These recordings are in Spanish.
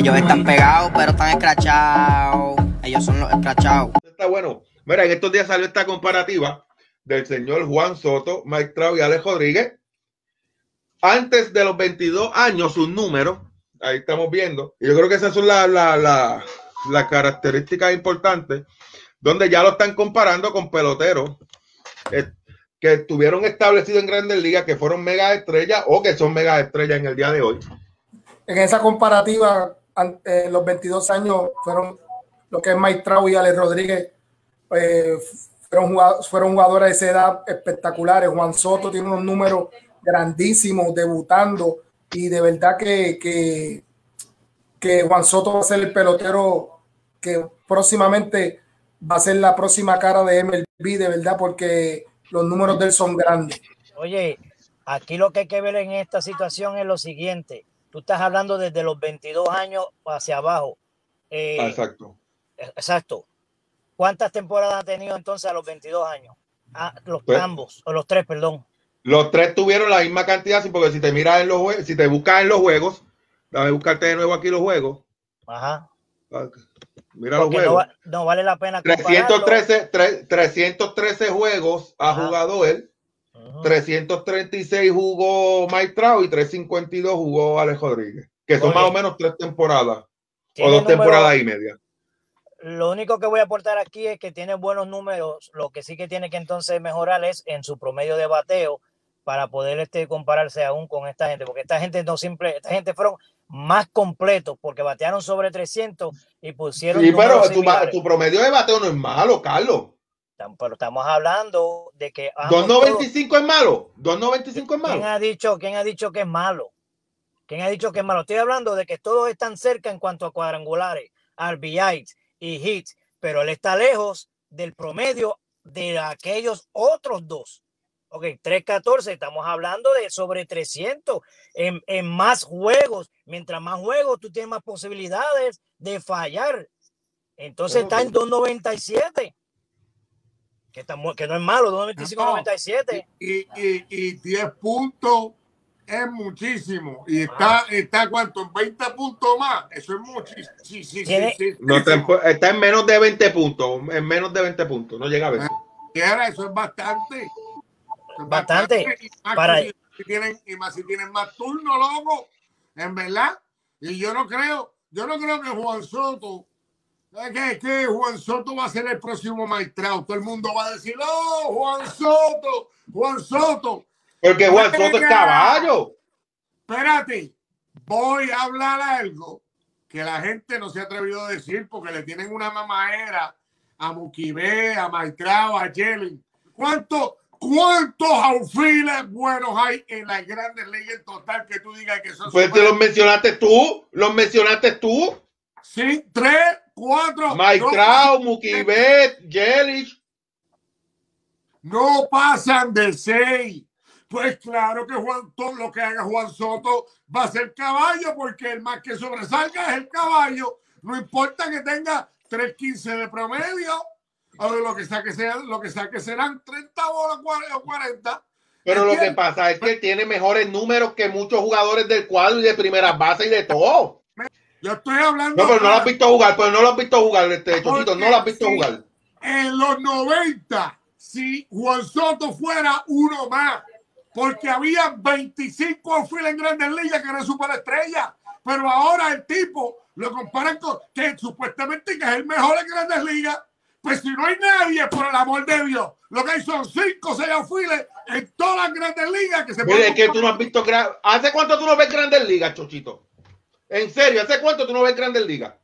Ellos están pegados, pero están escrachados. Ellos son los escrachados. Está bueno. Mira, en estos días salió esta comparativa del señor Juan Soto, Mike Trout y Alex Rodríguez. Antes de los 22 años, sus números, ahí estamos viendo. Y yo creo que esas son las la, la, la características importantes, donde ya lo están comparando con peloteros eh, que estuvieron establecidos en grandes ligas, que fueron mega estrellas o que son mega estrellas en el día de hoy. En esa comparativa, eh, los 22 años fueron lo que es Trout y Alex Rodríguez. Eh, fueron, fueron jugadores de esa edad espectaculares. Juan Soto tiene unos números grandísimos debutando y de verdad que, que, que Juan Soto va a ser el pelotero que próximamente va a ser la próxima cara de MLB, de verdad, porque los números de él son grandes. Oye, aquí lo que hay que ver en esta situación es lo siguiente. Tú estás hablando desde los 22 años hacia abajo. Eh, exacto. Exacto. ¿Cuántas temporadas ha tenido entonces a los 22 años? Ah, los pues, ambos, o los tres, perdón. Los tres tuvieron la misma cantidad, porque si te miras en los juegos, si te buscas en los juegos, dame buscarte de nuevo aquí los juegos. Ajá. Mira los juegos. No, vale la pena. 313, 313 juegos ha jugado él. 336 jugó Mike Trout y 352 jugó Alex Rodríguez, que son más o menos tres temporadas o dos temporadas y media. Lo único que voy a aportar aquí es que tiene buenos números. Lo que sí que tiene que entonces mejorar es en su promedio de bateo para poder este, compararse aún con esta gente, porque esta gente no siempre, esta gente fueron más completos porque batearon sobre 300 y pusieron. Sí, pero tu, promedio de bateo no es malo, Carlos. Pero estamos hablando de que. 2.95 es malo. 2.95 es malo. ¿Quién ha, dicho, ¿Quién ha dicho que es malo? ¿Quién ha dicho que es malo? Estoy hablando de que todos están cerca en cuanto a cuadrangulares, RBIs, y hits, pero él está lejos del promedio de aquellos otros dos. Ok, 314, estamos hablando de sobre 300 en, en, más juegos. Mientras más juegos, tú tienes más posibilidades de fallar. Entonces está en 297. Que, está, que no es malo, 295, 97. Y, y, y 10 puntos es muchísimo. Y está, está cuánto, en 20 puntos más. Eso es muchísimo. Sí, sí, sí, no, está en menos de 20 puntos. En menos de 20 puntos. No llega a ver. Eso es bastante. bastante. Y más, Para... si, tienen, y más si tienen más turno, loco. En verdad. Y yo no creo, yo no creo que Juan Soto. Que, que Juan Soto va a ser el próximo maestrado. Todo el mundo va a decir, oh, Juan Soto, Juan Soto. Porque Juan Soto es caballo. Espérate, voy a hablar algo que la gente no se ha atrevido a decir porque le tienen una mamadera a Mukibé, a Maitrao, a Jelly. ¿Cuántos ¿Cuántos aufiles buenos hay en las grandes leyes total que tú digas que son? Pues te los mencionaste tú, los mencionaste tú. Sí, tres, cuatro. Maitrao, Mukibet, Jelly. No pasan de seis. Pues claro que Juan, todo lo que haga Juan Soto va a ser caballo, porque el más que sobresalga es el caballo. No importa que tenga 3.15 de promedio, o lo que saque, sea, lo que saque serán 30 bolas o 40. Pero lo que pasa es que tiene mejores números que muchos jugadores del cuadro y de primera base y de todo. Yo estoy hablando. No, pero no lo has visto jugar, pero no lo has visto jugar, este Chocito, no lo has visto jugar. En los 90, si Juan Soto fuera uno más, porque había 25 outfield en grandes ligas que eran superestrellas, pero ahora el tipo lo comparan con que supuestamente que es el mejor en grandes ligas, pues si no hay nadie, por el amor de Dios, lo que hay son 5 o 6 outfields en todas las grandes ligas que se Mire, que tú no has visto, ¿hace cuánto tú no ves grandes ligas, Chochito? En serio, ¿hace cuánto tú no ves grandes ligas?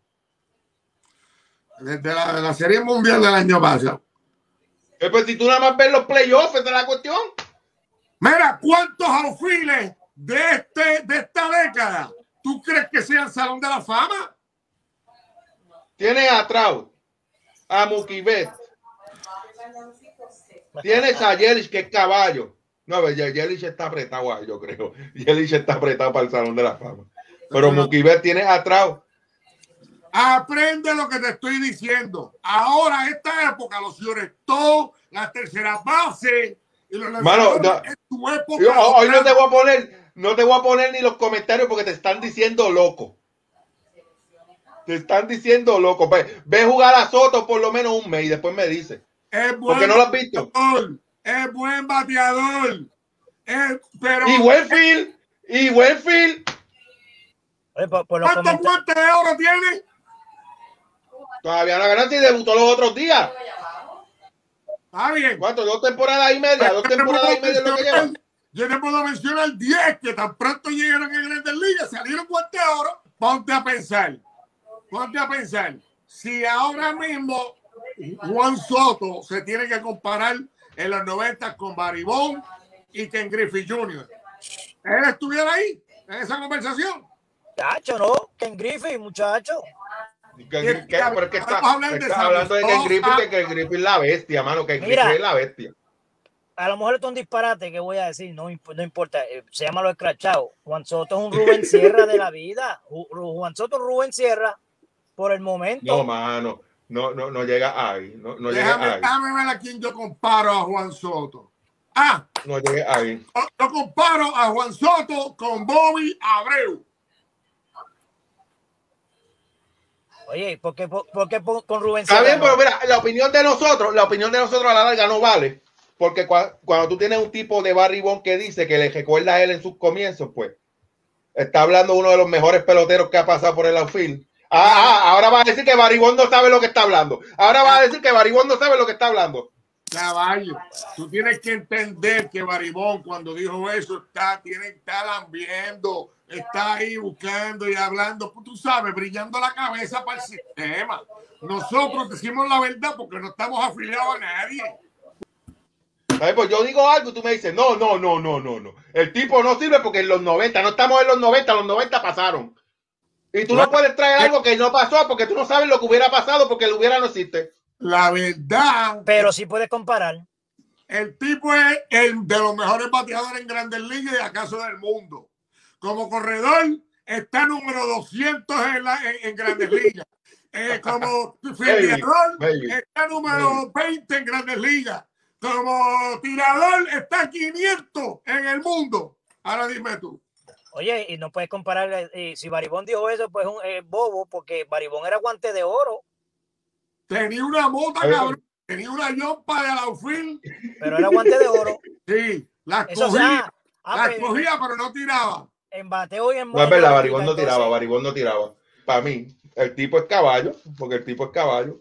Desde la, la Serie Mundial del año pasado. Eh, pues si tú nada más ves los playoffs, esa es la cuestión. Mira, ¿cuántos aufiles de, este, de esta década tú crees que sea el Salón de la Fama? Tienes a Trout, a Mukibet. Tienes a Yelich, que es caballo. No, Yelich está apretado, yo creo. Yelich está apretado para el Salón de la Fama. Pero Mukibet tiene a Trout. Aprende lo que te estoy diciendo. Ahora, esta época, los señores, todos, las terceras bases, Mano, hoy no te voy a poner, no te voy a poner ni los comentarios porque te están diciendo loco. Te están diciendo loco. Ve, ve jugar a Soto por lo menos un mes y después me dice. Es buen Porque no lo has visto. bateador, Es buen bateador. Es- pero Y Westfield, y Westfield, Oye, por, por los ¿cuántos guantes de oro tiene? todavía no ganado y debutó los otros días. Está bien. ¿Cuánto? Dos temporadas y media, dos Yo te temporadas y puedo media es lo que lleva. mencionar- Yo te puedo mencionar 10 que tan pronto llegaron a Grandes Ligas, salieron guantes de oro. Ponte a pensar. Ponte a pensar. Si ahora mismo Juan Soto se tiene que comparar en los 90 con Baribón y Ken Griffey Jr. ¿Él estuviera ahí en esa conversación? Chacho, ¿no? Ken Griffey, muchacho. Pero es que está, hablando de que Sosa. Griffith, que, que Griffith es la bestia, mano, que Mira. Griffith es la bestia. A lo mejor esto es un disparate que voy a decir, no, no importa, eh, se llama lo escrachado. Juan Soto es un Rubén Sierra de la vida. Juan Soto Rubén Sierra, por el momento. No, mano, no, no, no llega ahí, no, no llega déjame, ahí, déjame ver a quién yo comparo a Juan Soto. Ah, no llega ahí. yo comparo a Juan Soto con Bobby Abreu. Oye, ¿por qué, por, por qué con Rubén Está bien, pero mira, la opinión de nosotros, la opinión de nosotros a la larga no vale. Porque cua- cuando tú tienes un tipo de Barry Bond que dice que le recuerda a él en sus comienzos, pues está hablando uno de los mejores peloteros que ha pasado por el outfield. Ah, ah, ahora va a decir que Barry Bond no sabe lo que está hablando. Ahora va a decir que Barry Bond no sabe lo que está hablando. Caballo, tú tienes que entender que Baribón cuando dijo eso está, tiene, está lambiendo, está ahí buscando y hablando, pues tú sabes, brillando la cabeza para el sistema. Nosotros decimos la verdad porque no estamos afiliados a nadie. ¿Sabes? Pues yo digo algo y tú me dices, no, no, no, no, no, no. El tipo no sirve porque en los 90, no estamos en los 90, los 90 pasaron. Y tú no puedes traer algo que no pasó porque tú no sabes lo que hubiera pasado porque lo hubiera no existe. La verdad, Pero sí puedes comparar. el tipo es el de los mejores bateadores en Grandes Ligas y acaso del mundo. Como corredor, está número 200 en, la, en, en Grandes Ligas. Eh, como fildeador, está número 20 en Grandes Ligas. Como tirador, está 500 en el mundo. Ahora dime tú. Oye, y no puedes comparar, eh, eh, si Baribón dijo eso, pues es un eh, bobo, porque Baribón era guante de oro, Tenía una mota, cabrón. Tenía una yompa de outfield. pero era guante de oro. Sí, la Eso cogía, sea, ah, la pues, cogía, pero no tiraba. En bateo y en No es verdad, Baribón no tiraba, Baribón no tiraba. Para mí, el tipo es caballo, porque el tipo es caballo.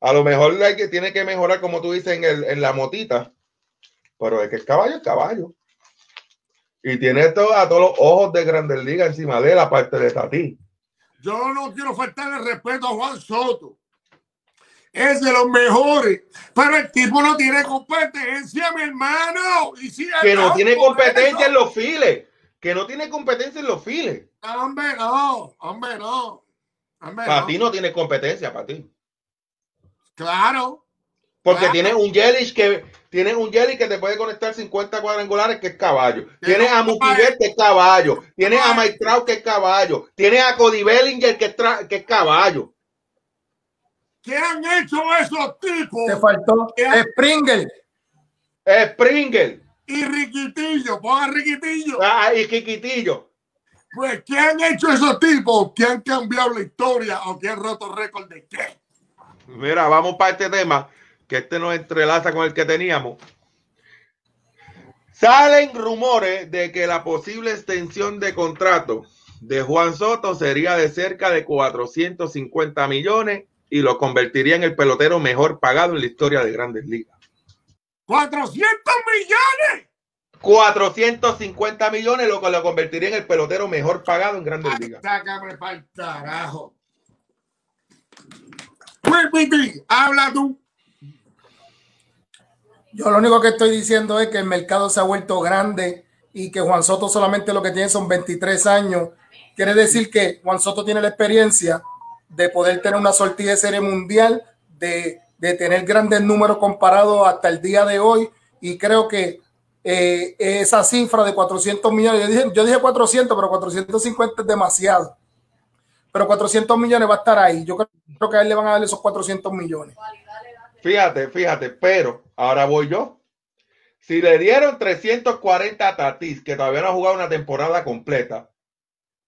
A lo mejor hay que, tiene que mejorar, como tú dices, en, el, en la motita. Pero es que el caballo es caballo. Y tiene todo, a todos los ojos de Grandes Ligas encima de él, aparte de Tati. Yo no quiero faltarle respeto a Juan Soto. Es de los mejores. Pero el tipo no tiene competencia, mi hermano. Y si Que no tiene competencia eso- en los files. Que no tiene competencia en los files. Hombre, no. Hombre, no. Hombre, Para no. ti no tiene competencia, para ti. Claro. Porque Claro. tiene un Yelich que tiene un Yelich que te puede conectar 50 cuadrangulares que es caballo. Tiene a Mookie Betts, que es caballo. Tiene a Mike Trout que es caballo. Tiene a Cody Bellinger que es, tra- que es caballo. ¿Qué han hecho esos tipos? Te faltó Springer. Springer Y Riquitillo, ponga Riquitillo. ah, y Quiquitillo. Pues, ¿qué han hecho esos tipos que han cambiado la historia o que han roto récord de qué? Mira, vamos para este tema que este nos entrelaza con el que teníamos. Salen rumores de que la posible extensión de contrato de Juan Soto sería de cerca de 450 millones y lo convertiría en el pelotero mejor pagado en la historia de Grandes Ligas. 400 millones. 450 millones, lo que lo convertiría en el pelotero mejor pagado en Grandes Ligas. sácame para el carajo. Piti, habla tú. Yo lo único que estoy diciendo es que el mercado se ha vuelto grande y que Juan Soto solamente lo que tiene son 23 años. Quiere decir que Juan Soto tiene la experiencia de poder tener una sortida de serie mundial, de, de tener grandes números comparados hasta el día de hoy. Y creo que eh, esa cifra de 400 millones, yo dije, yo dije 400, pero 450 es demasiado. Pero 400 millones va a estar ahí. Yo creo que a él le van a dar esos 400 millones. Fíjate, fíjate, pero ahora voy yo. Si le dieron 340 a Tatis, que todavía no ha jugado una temporada completa,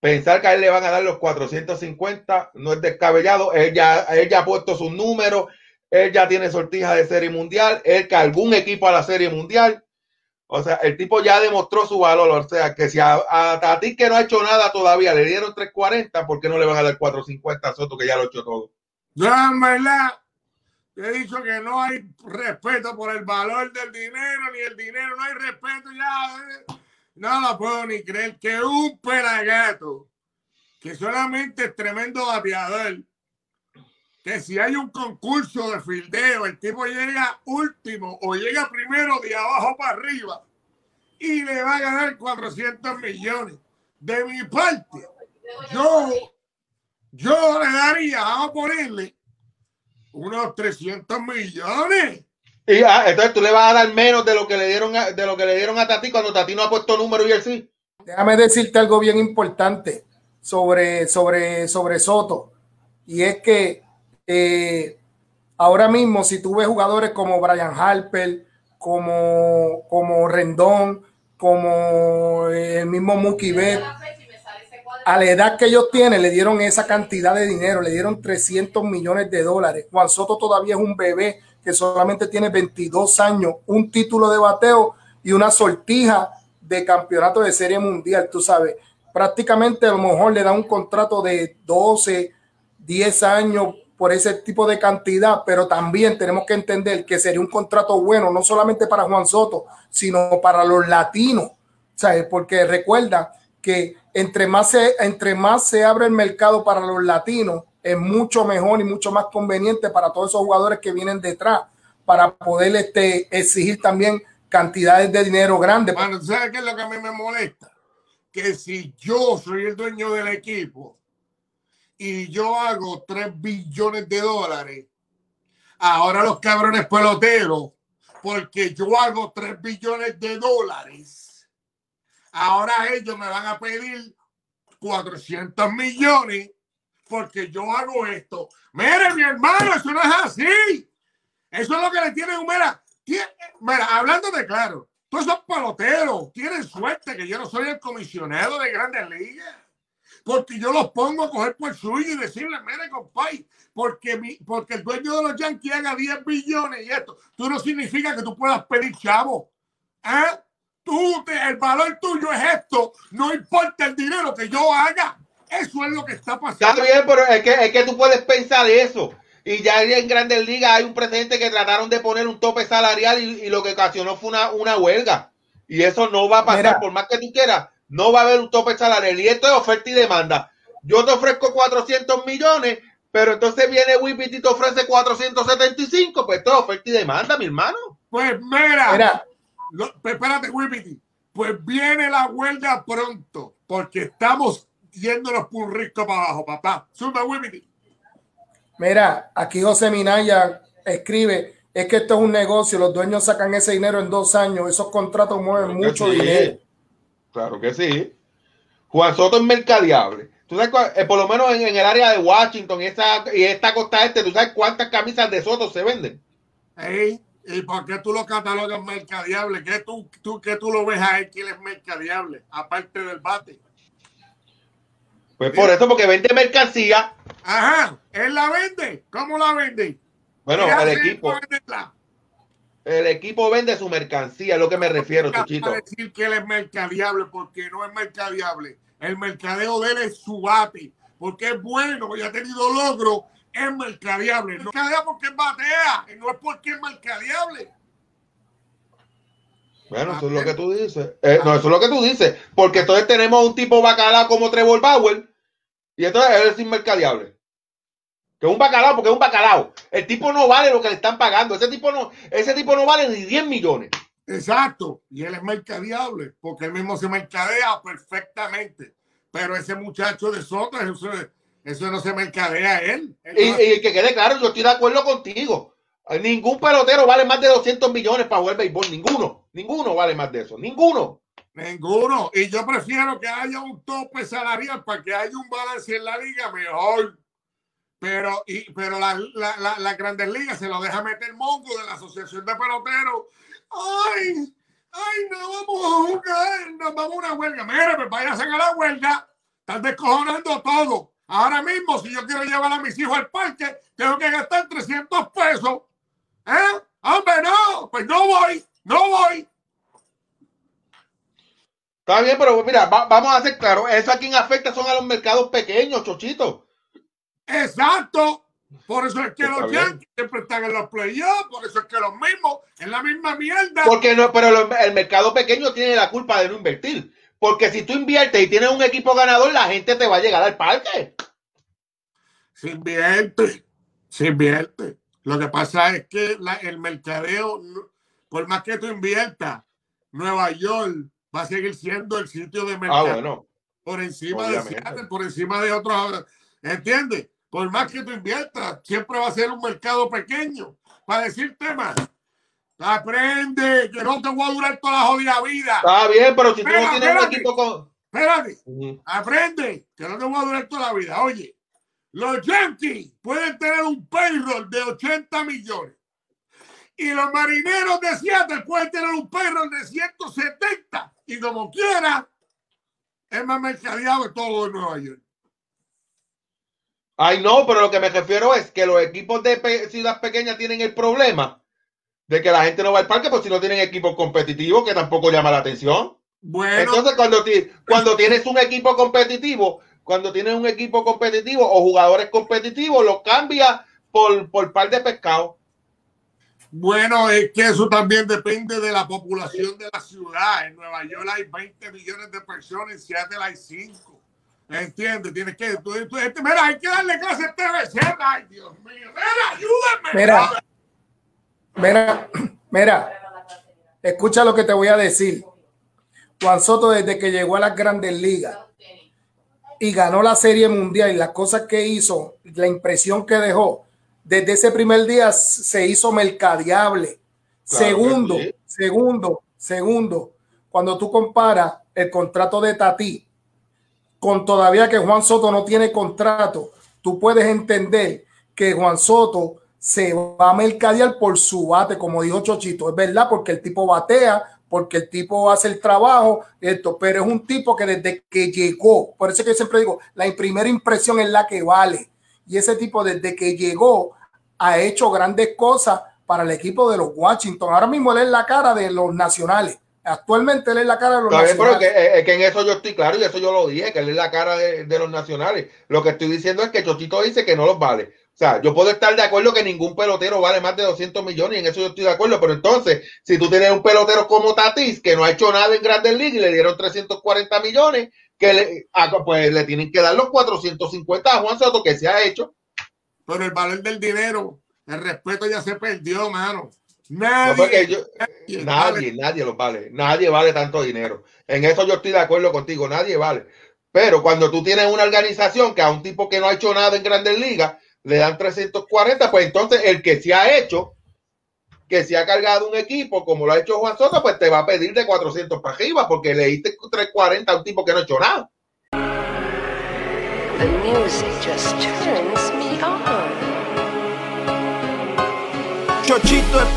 pensar que a él le van a dar los 450 no es descabellado. Él ya, él ya ha puesto sus números, él ya tiene sortija de serie mundial, él que algún equipo a la serie mundial. O sea, el tipo ya demostró su valor. O sea, que si a, a, que no ha hecho nada todavía le dieron 340, ¿por qué no le van a dar 450 a Soto que ya lo ha hecho todo? No, verdad. He dicho que no hay respeto por el valor del dinero, ni el dinero, no hay respeto ya. No lo puedo ni creer que un pelagato, que solamente es tremendo bateador, que si hay un concurso de fildeo, el tipo llega último o llega primero de abajo para arriba y le va a ganar 400 millones. De mi parte, yo, yo le daría, vamos a ponerle unos 300 millones. Y ah, entonces tú le vas a dar menos de lo que le dieron a, de lo que le dieron a Tati cuando Tati no ha puesto número y él sí. Déjame decirte algo bien importante sobre, sobre, sobre Soto. Y es que eh, ahora mismo, si tú ves jugadores como Brian Harper, como, como Rendón, como el mismo Mookie Betts, a la edad que ellos tienen, le dieron esa cantidad de dinero, le dieron 300 millones de dólares. Juan Soto todavía es un bebé que solamente tiene 22 años, un título de bateo y una sortija de campeonato de serie mundial, tú sabes. Prácticamente a lo mejor le da un contrato de 12, 10 años por ese tipo de cantidad, pero también tenemos que entender que sería un contrato bueno, no solamente para Juan Soto, sino para los latinos, ¿sabes? Porque recuerda que entre más se, entre más se abre el mercado para los latinos, es mucho mejor y mucho más conveniente para todos esos jugadores que vienen detrás para poder este, exigir también cantidades de dinero grandes. Bueno, ¿sabes qué es lo que a mí me molesta? Que si yo soy el dueño del equipo, y yo hago 3 billones de dólares, ahora los cabrones peloteros, porque yo hago 3 billones de dólares, ahora ellos me van a pedir 400 millones porque yo hago esto. Mire, mi hermano, eso no es así. Eso es lo que le tienen, mira, mira, hablando de claro, todos esos peloteros tienen suerte que yo no soy el comisionado de grandes ligas porque yo los pongo a coger por suyo y decirle, mire, compadre, porque, mi, porque el dueño de los Yankees haga 10 billones y esto, tú no significa que tú puedas pedir chavo. ¿Eh? Tú, el valor tuyo es esto, no importa el dinero que yo haga. Eso es lo que está pasando. Está bien, pero es que, es que tú puedes pensar eso. Y ya en Grandes Ligas hay un precedente que trataron de poner un tope salarial y, lo que ocasionó fue una, una, huelga. Y eso no va a pasar, por más que tú quieras no va a haber un tope salarial. Y esto es oferta y demanda. Yo te ofrezco 400 millones, pero entonces viene Whippy y te ofrece 475. Pues esto es oferta y demanda, mi hermano. Pues mira, mira. espérate, Whippy. Pues viene la huelga pronto, porque estamos yéndonos por un rico para abajo, papá. Suma, Whippy. Mira, aquí José Minaya escribe, es que esto es un negocio, los dueños sacan ese dinero en dos años, esos contratos mueven mucho dinero. Claro que sí. Juan Soto es mercadeable. Tú sabes, eh, por lo menos en, el área de Washington y esta, y esta costa este, ¿tú sabes cuántas camisas de Soto se venden? ¿Y por qué tú lo catalogas mercadeable? ¿Qué tú, tú, qué tú lo ves a él que él es mercadeable? Aparte del bate. Pues por eso, porque vende mercancía. Ajá, él la vende. ¿Cómo la vende? Bueno, el equipo el equipo vende su mercancía, es lo que me refiero, Chuchito. decir que él es mercadeable porque no es mercadeable. El mercadeo de él es su bate, porque es bueno y ha tenido logro, es mercadeable. No mercadea porque batea, no es porque es mercadeable. Bueno, eso es lo que tú dices. Eh, no, eso es lo que tú dices. Porque entonces tenemos un tipo bacalao como Trevor Bauer y entonces él es inmercadeable. Que es un bacalao, porque es un bacalao. El tipo no vale lo que le están pagando. Ese tipo no, ese tipo no vale ni 10 millones. Exacto. Y él es mercadeable, porque él mismo se mercadea perfectamente. Pero ese muchacho de Soto, eso, no se mercadea a él. y, que quede claro, yo estoy de acuerdo contigo. Ningún pelotero vale más de 200 millones para jugar béisbol. Ninguno. Ninguno vale más de eso. Ninguno. Ninguno. Y yo prefiero que haya un tope salarial para que haya un balance en la liga mejor. Pero, y, pero la, la, la, Grandes Ligas se lo deja meter Mongo de la Asociación de Peloteros. ¡Ay! ¡Ay, no vamos a jugar! Nos vamos a una huelga. Mire, pues vaya a la huelga. Están descojonando todo. Ahora mismo, si yo quiero llevar a mis hijos al parque, tengo que gastar 300 pesos. ¿Eh? Hombre, no, pues no voy, no voy. Está bien, pero mira, va- vamos a hacer claro, eso a quien afecta son a los mercados pequeños, chochito. Exacto. Por eso es que los. Yankees siempre están en los playoffs, por eso es que los mismos, en la misma mierda. Porque no, pero lo- el mercado pequeño tiene la culpa de no invertir. Porque si tú inviertes y tienes un equipo ganador, la gente te va a llegar al parque. Se invierte, se invierte. Lo que pasa es que la- el mercadeo, por más que tú inviertas, Nueva York va a seguir siendo el sitio de Ah, mercado bueno. por encima obviamente. de Seattle, por encima de otros. ¿Entiendes? Por más que tú inviertas, siempre va a ser un mercado pequeño. Para decirte más, aprende que no te voy a durar toda la jodida vida. Está bien, pero si tú no tienes un equipo con. Espérate. Aprende que no te voy a durar toda la vida. Oye, los Yankees pueden tener un payroll de 80 millones. Y los marineros de Seattle pueden tener un payroll de 170. Y como quiera, es más mercadeado que todo de Nueva York. Ay, no, pero lo que me refiero es que los equipos de pe- ciudad pequeña tienen el problema de que la gente no va al parque, pues si no tienen equipos competitivos, que tampoco llama la atención. Bueno, Entonces, cuando, ti- cuando tienes un equipo competitivo, cuando tienes un equipo competitivo o jugadores competitivos, los cambias por, por par de pescado. bueno, es que eso también depende de la población de la ciudad. En Nueva York hay 20 millones de personas, en Seattle hay 5. ¿Entiendes? Tienes que. tú- tú- este- mira, hay que darle clase a este. Ay, Dios mío. Mira, ayúdame. Mira, mira, mira, escucha lo que te voy a decir. Juan Soto, desde que llegó a las grandes ligas y ganó la Serie Mundial y las cosas que hizo, la impresión que dejó, desde ese primer día se hizo mercadeable. Claro segundo, sí. segundo, segundo, cuando tú comparas el contrato de Tati con todavía que Juan Soto no tiene contrato, tú puedes entender que Juan Soto se va a mercadear por su bate, como dijo Chochito, es verdad, porque el tipo batea, porque el tipo hace el trabajo, esto, pero es un tipo que desde que llegó, por eso que yo siempre digo, la primera impresión es la que vale, y ese tipo desde que llegó ha hecho grandes cosas para el equipo de los Washington, ahora mismo él es la cara de los nacionales, actualmente él es la cara de los bien, pero nacionales. que, eh, que en eso yo estoy claro y eso yo lo dije, que él es la cara de, de los nacionales. Lo que estoy diciendo es que Chochito dice que no los vale. O sea, yo puedo estar de acuerdo que ningún pelotero vale más de 200 millones y en eso yo estoy de acuerdo, pero entonces, si tú tienes un pelotero como Tatis, que no ha hecho nada en Grandes Ligas y le dieron 340 millones, que le, ah, pues le tienen que dar los 450 a Juan Soto, que se ha hecho. Pero el valor del dinero, el respeto ya se perdió, mano. Nadie. yo- nadie Nadie, nadie los vale. Nadie vale tanto dinero. En eso yo estoy de acuerdo contigo. Nadie vale. Pero cuando tú tienes una organización que a un tipo que no ha hecho nada en grandes ligas le dan 340, pues entonces el que se ha hecho, que se ha cargado un equipo como lo ha hecho Juan Soto, pues te va a pedir de 400 para arriba porque le diste 340 a un tipo que no ha hecho nada. The music just turns me on. Chochito es